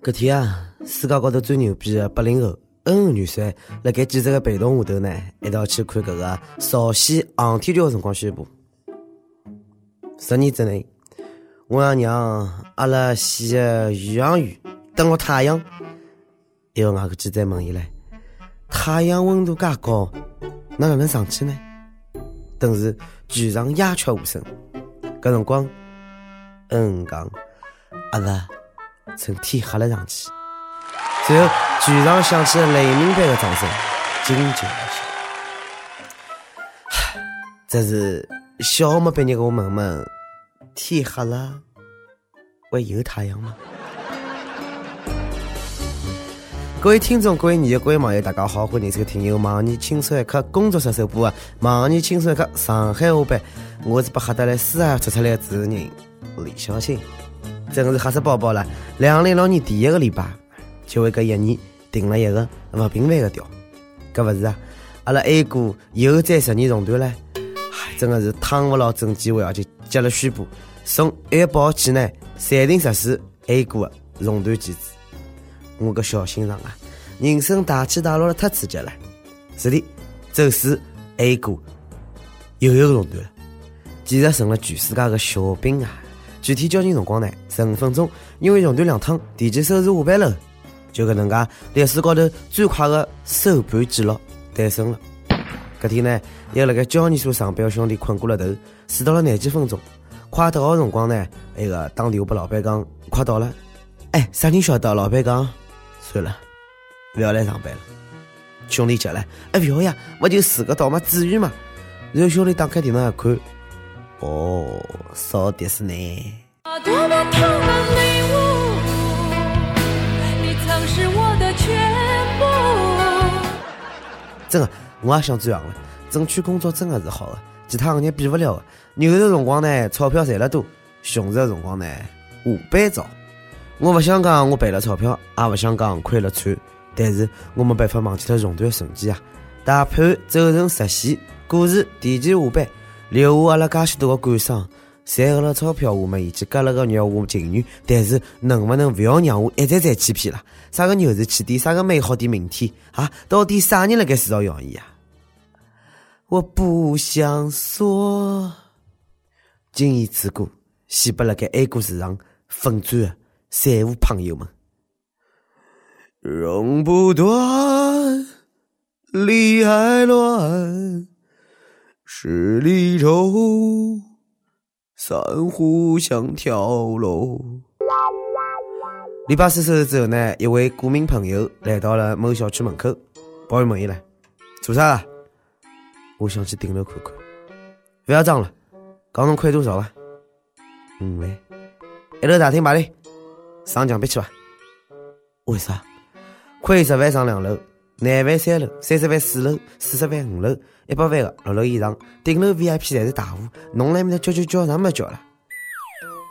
搿天啊，世界高头最牛逼的八零后恩恩女婿，辣盖记者的陪同下头呢，一道去看搿个朝鲜航天局的辰光宣布，十年之内，我要让阿拉县的宇航员登陆太阳。一个外国记者问伊唻：“太阳温度介高，哪能上去呢？”顿时全场鸦雀无声。搿辰光，恩讲：“阿拉。”趁天黑了上去，随后全场响起了雷鸣般的掌声，惊叫而响。这是小学没毕业的我问问：天黑了会有太阳吗？各位听众、各位女友、各位网友，大家好，欢迎收听由网易轻松一刻工作室首播的网易轻松一刻上海话版。我是把哈达来四海出出来的主持人李小青。真的是吓死宝宝了！两零六年第一个礼拜，就为搿一年定了一个勿平凡的调。搿勿是啊，阿拉 A 股又再十年熔断了，真的是趟勿牢证机会啊！就接了宣布，从一月八号起呢，暂停实施 A 股的熔断机制。我个小心脏啊，人生大起大落了，太刺激了！是的，走势 A 股又一个熔断了，简直成了全世界的笑柄啊！具体交警辰光呢？十五分钟，因为熔断两趟，提前收拾下班了，就搿能介，历史高头最快的收盘记录诞生了。搿天呢，一个辣盖交易所上班的兄弟困过了头，迟到了廿几分钟。快到的辰光呢，那个打电话拨老板讲快到了。哎，啥人晓得？老板讲算了，不要来上班了。兄弟急了，哎，不要呀，勿就迟个到嘛，至于嘛？然后兄弟打开电脑一看。哦，少的是呢。真的，我也想这样了。争取工作真的是好的，其他行业比不了的。牛市辰光呢，钞票赚得多；熊市的辰光呢，下班早。我不想讲我赔了钞票，也不想讲亏了惨，但是我没办法忘记他熔断的瞬间啊！大盘走成直线，股市提前下班。留下阿拉介许多的感伤，赚了钞票，我们已经割了个肉，我情愿。但是能不能不要让我一再再欺骗了？啥个牛市起点？啥个美好的明天？啊，到底啥人辣盖制造谣言啊？我不想说，今夜之歌献给辣盖 A 股市场奋战的散户朋友们，熔不断，理还乱。十里舟，珊瑚像跳楼。礼拜四收市之后呢，一位股民朋友来到了某小区门口，保安问伊了：“做啥？”我想去顶楼看看。不要装了，刚侬亏多少啊？五万。一楼大厅排队，上墙壁去吧。为啥？亏十万上两楼。廿万三楼，三十万四楼，四十万五楼，一百万的六楼以上，顶楼 VIP 侪是大户，侬来面搭叫叫叫啥么叫了？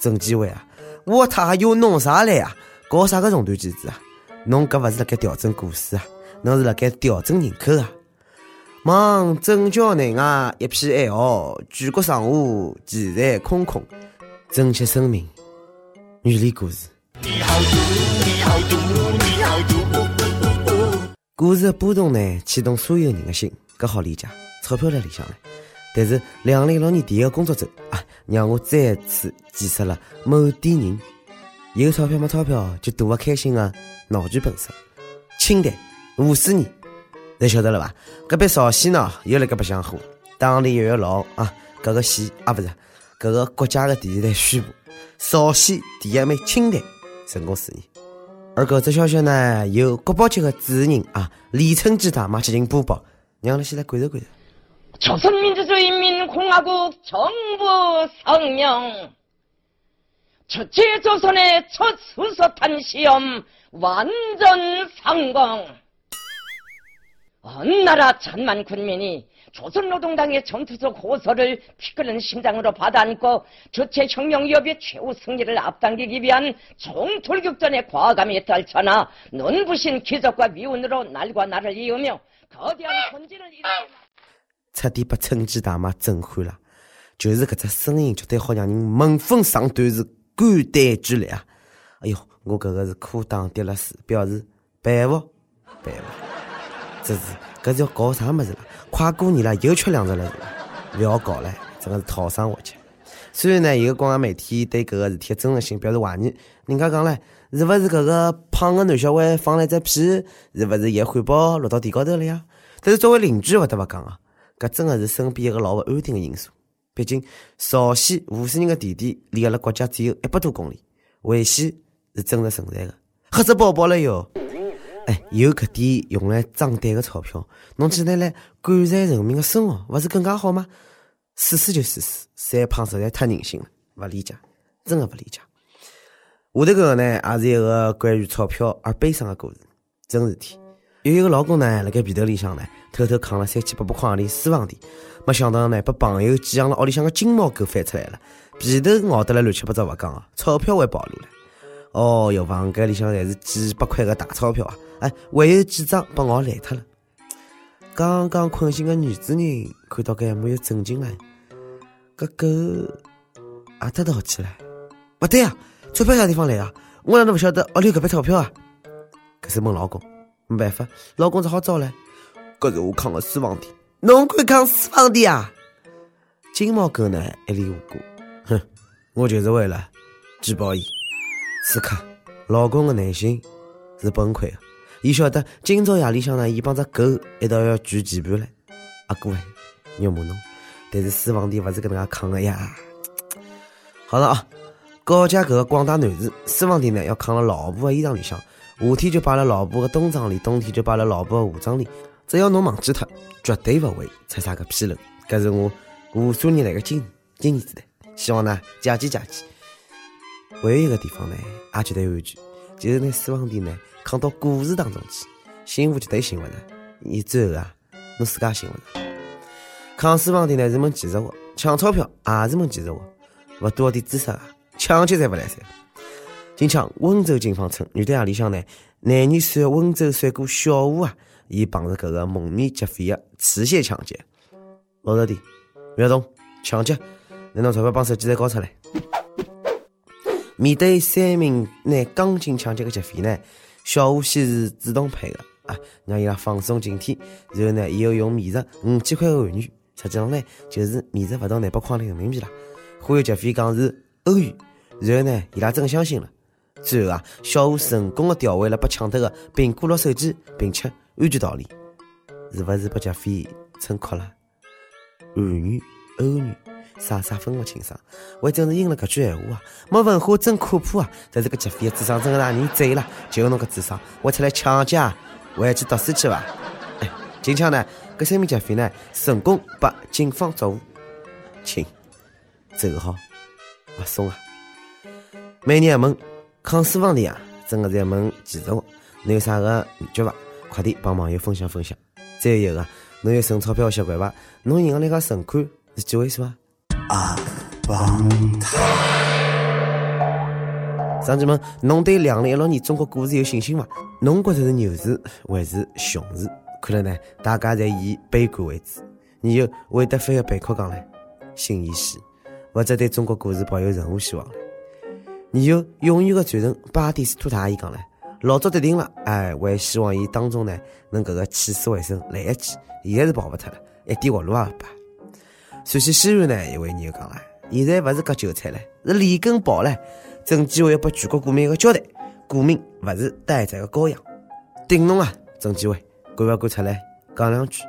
证监会啊，我他又弄啥来啊？搞啥个熔断机制啊？侬搿勿是辣盖调整股市啊？侬是辣盖调整人口啊？望证交内外一片哀嚎，全国上下奇财空空，珍惜生命，远离股市。你好毒，你好毒，你好毒。股市的波动呢，牵动所有人的心，搿好理解。钞票在里向呢，但是两零一六年第一个工作周啊，让我再次见识了某点人有钞票没钞票就赌勿开心的闹剧本色。清代五四年，侬晓得了吧？搿边朝鲜呢又辣盖白相火，当地一月六啊，搿个县啊不是搿个国家的电视台宣布，朝鲜第一枚氢弹成功试验。而搿只消息呢，由国宝级的主持人啊李春基大妈进行播报，让阿拉先来感受感受。朝鲜民主主义人民共和国정부声明：첫째조선의첫수소탄시험완전성공언나라천만군민이 조선노동당의 전투적 호소를 피끓는 심장으로 받아안고 주체혁명기업의 최후 승리를 앞당기기 위한 총돌격전의 과감히 떨쳐나 눈부신 기적과 미운으로 날과 나를 이으며 거대한 본진을 일으켜 彻底把春季大妈震撼了，就是搿只声音，绝对好让人闻风丧胆，是肝胆俱裂啊！ 哎哟，我搿个是裤裆跌了水，表示背负背负。这是 搿是要搞啥么子了？快过年了，又吃两只了是吧？勿要搞了，真个是讨生活去。虽然呢，有个广告媒体对搿个事体的真实性表示怀疑，人家讲唻，是勿是搿个胖个男小孩放了一只屁，是勿是伊汉堡落到地高头了呀？但是作为邻居勿得勿讲啊，搿真个是身边一个老勿安定的因素。毕竟朝鲜无数人的弟弟离阿拉国家只有一百多公里，危险是真实存在的，吓死宝宝了哟！哎，有搿点用来装胆的钞票，侬起来来改善人民的生活，勿是更加好吗？试试就试试，三胖实在太任性了，勿理解，真的勿理解。下头搿个呢，也是一个关于钞票而悲伤的故事，真事体。有一个老公呢，辣盖被头里向呢，偷偷藏了三千八百块钿私房钿，没想到呢，被朋友寄养了屋里向个金毛狗翻出来了，被头咬得来乱七八糟勿讲啊，钞票还暴露了。哦哟，房间里向侪是几百块个大钞票啊！哎，还有几张被咬烂脱了。刚刚困醒的女主人看到搿一幕又震惊了，搿狗阿搭逃去了？勿对啊，钞票啥地方来啊？我哪能勿晓得屋里搿笔钞票啊？搿是问老公。没办法，老公只好找唻。搿是我扛的私房钱，侬敢扛私房钱啊？金毛狗呢一脸无辜，哼，我就是为了举报伊。此刻，老公的内心是崩溃的。伊晓得今朝夜里向呢，伊帮只狗一道要举棋盘了。阿哥哎，肉麻侬，但是私房钿勿是搿能介扛的呀。好了啊，告诫搿个广大男士，私房钿呢要扛辣老婆的衣裳里向。夏天就摆辣老婆的冬装里，冬天就摆辣老婆的夏装里。只要侬忘记脱，绝对勿会出啥个纰漏。搿是我无数年来的经经验之谈。希望呢，借鉴借鉴。还有一个地方呢，也绝对安全，就是拿私房钿呢扛到股市当中去，幸福绝对幸福的。你最后啊，侬自家幸福的。扛私房钿呢是门技术活，抢钞票也是门技术活，勿多点知识啊，抢劫才勿来塞。近腔温州警方称，女的夜里向呢，男女算温州帅哥小吴啊，伊碰着搿个蒙面劫匪的持械抢劫。老实点，不要动，抢劫，拿侬钞票帮手机侪交出来。面对三名拿钢筋抢劫的劫匪呢，小吴先是主动配合啊，让伊拉放松警惕，然后呢，伊又用面值五千块的韩元，实际上呢，就是面值勿到廿百块的人民币啦。忽悠劫匪讲是欧元，然后呢，伊拉真相信了。最后啊，小吴成功的调回了被抢脱的苹果六手机，并且安全逃离。是不是被劫匪撑哭了？韩元、欧元，啥啥分不清爽。还真是应了搿句闲话啊！没文化真可怕啊！在这个劫匪的智商真的让人醉了。就侬搿智商，我出来抢劫，回去读书去伐？哎，近腔呢，搿三名劫匪呢，成功被警方抓获。请，走好，勿松啊！每年一问。扛私房钿啊，真的是一门技术活。侬有啥个秘诀伐？快点帮网友分享分享。再有一个，侬有存钞票的习惯伐？侬银行里个存款是几位数啊？啊，帮他。乡亲们，侬对两零一六年中国股市有信心伐？侬觉着是牛市还是熊市？看来呢，大家侪以悲观为主。你有韦德飞的贝壳讲嘞，新意西，或者对中国股市抱有任何希望嘞？你有永远的传承，巴蒂斯图塔伊讲嘞，老早跌定了，哎，还希望伊当中呢能搿个起死回生来一记，现在是跑不脱了，一点活路也没。陕西西安呢一位网友讲了，现在勿是割韭菜了，是连根拔了，证监会要拨全国股民一个交代，股民勿是待宰的羔羊，顶侬啊，证监会，敢勿敢出来讲两句？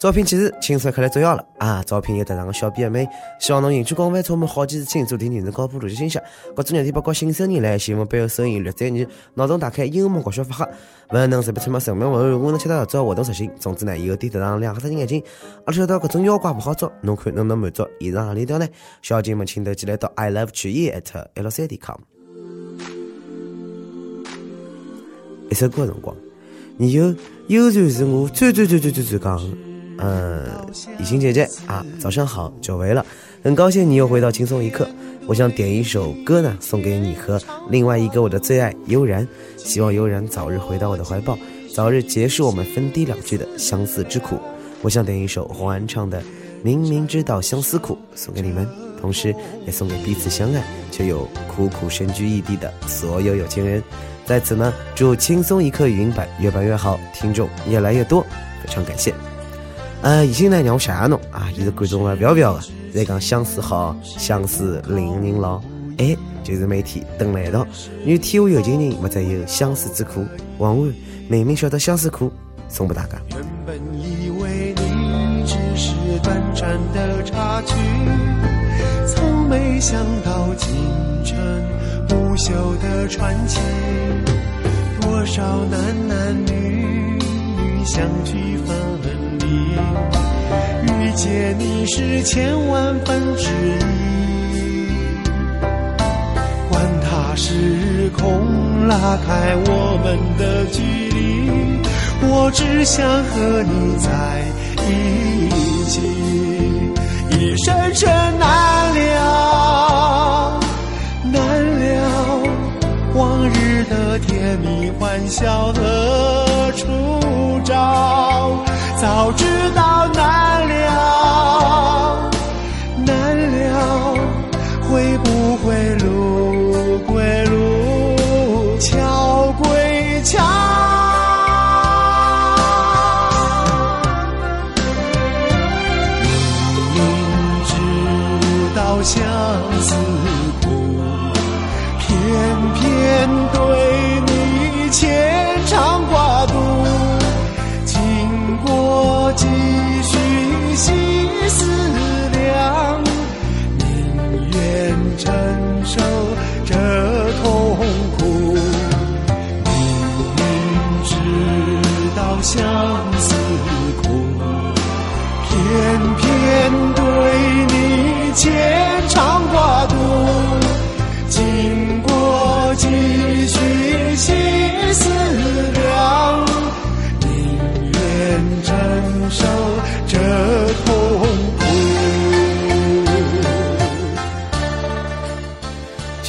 招聘启事，青春快来重要了啊！招聘有特长的小编妹，希望侬兴趣广泛，充满好奇心，请做题认真高普逻辑信息。各种热点包括新生人来，新闻背后收音略专业，脑洞打开，幽默搞笑发黑，文能随便出门神妙文案，我能吃到合作活动实行。总之呢，有点特长两个只眼睛，而且晓得各种妖怪不好捉，侬看能不能满足以上何里条呢？小姐们请投寄来到 i love 曲艺 at l c d com。一首歌辰光，你有悠然是我最最最最最最刚。嗯，雨欣姐姐啊，早上好，久违了，很高兴你又回到轻松一刻。我想点一首歌呢，送给你和另外一个我的最爱悠然，希望悠然早日回到我的怀抱，早日结束我们分低两句的相思之苦。我想点一首黄安唱的《明明知道相思苦》，送给你们。同时也送给彼此相爱却又苦苦身居异地的所有有情人。在此呢，祝轻松一刻语音版越办越好，听众越来越多，非常感谢。呃，已经呢让我吓侬啊，一直感动了表表的，在讲相思好，相思令人老，爱就是每天等来到，愿天下有情人，莫再有相思之苦。晚安，明明晓得相思苦，送给大家。原本以为你只是短暂的插曲，从没想到竟成不朽的传奇。多少男男女女相聚分。遇见你是千万分之一，管他时空拉开我们的距离，我只想和你在一起，一生生难了，难了，往日的甜蜜欢笑何处找？早知道难 See.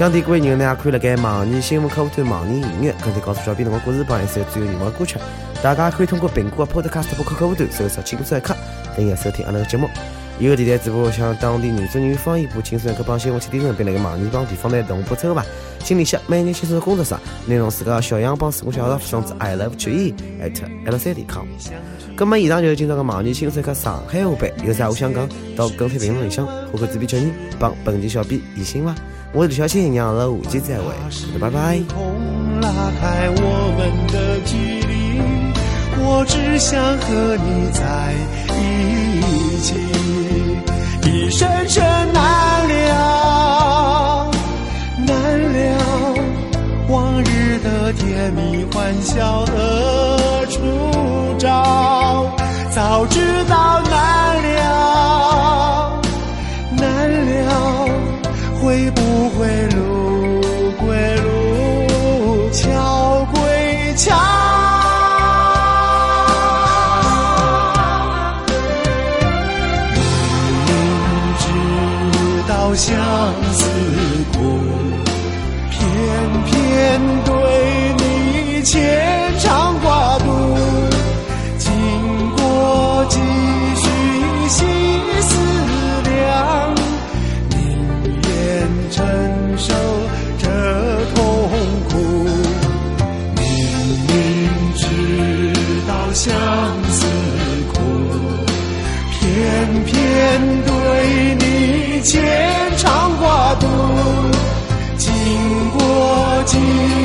想听各位朋友呢，可以了该网易新闻客户端网易音乐，跟帖告诉小编的我故事榜一首最有热门歌曲。大家可以通过苹果 Podcast 播客客户端搜索“轻松一刻”，订阅收听阿拉个节目。一个电台直播向当地原汁原味方言播轻松一刻帮新闻七点钟，并那个网易帮地方台同步抽吧。请联系每年轻松的工作室，内容是个小样帮自我小号发送至 i love 曲艺 at lc.com。咁么以上就是今朝个网易轻松一刻上海话版，有啥话想讲，到跟帖评论里向，或者主编叫你帮本期小编移心吧。我是李小青，让阿拉下期再会，拜拜。拉开我们的距离，我只想和你在一起，一生生难了，难了，往日的甜蜜欢笑何处找？早知道难了，相思苦，偏偏对你牵肠挂肚。经过几许细思量，宁愿承受这痛苦。明明知道相过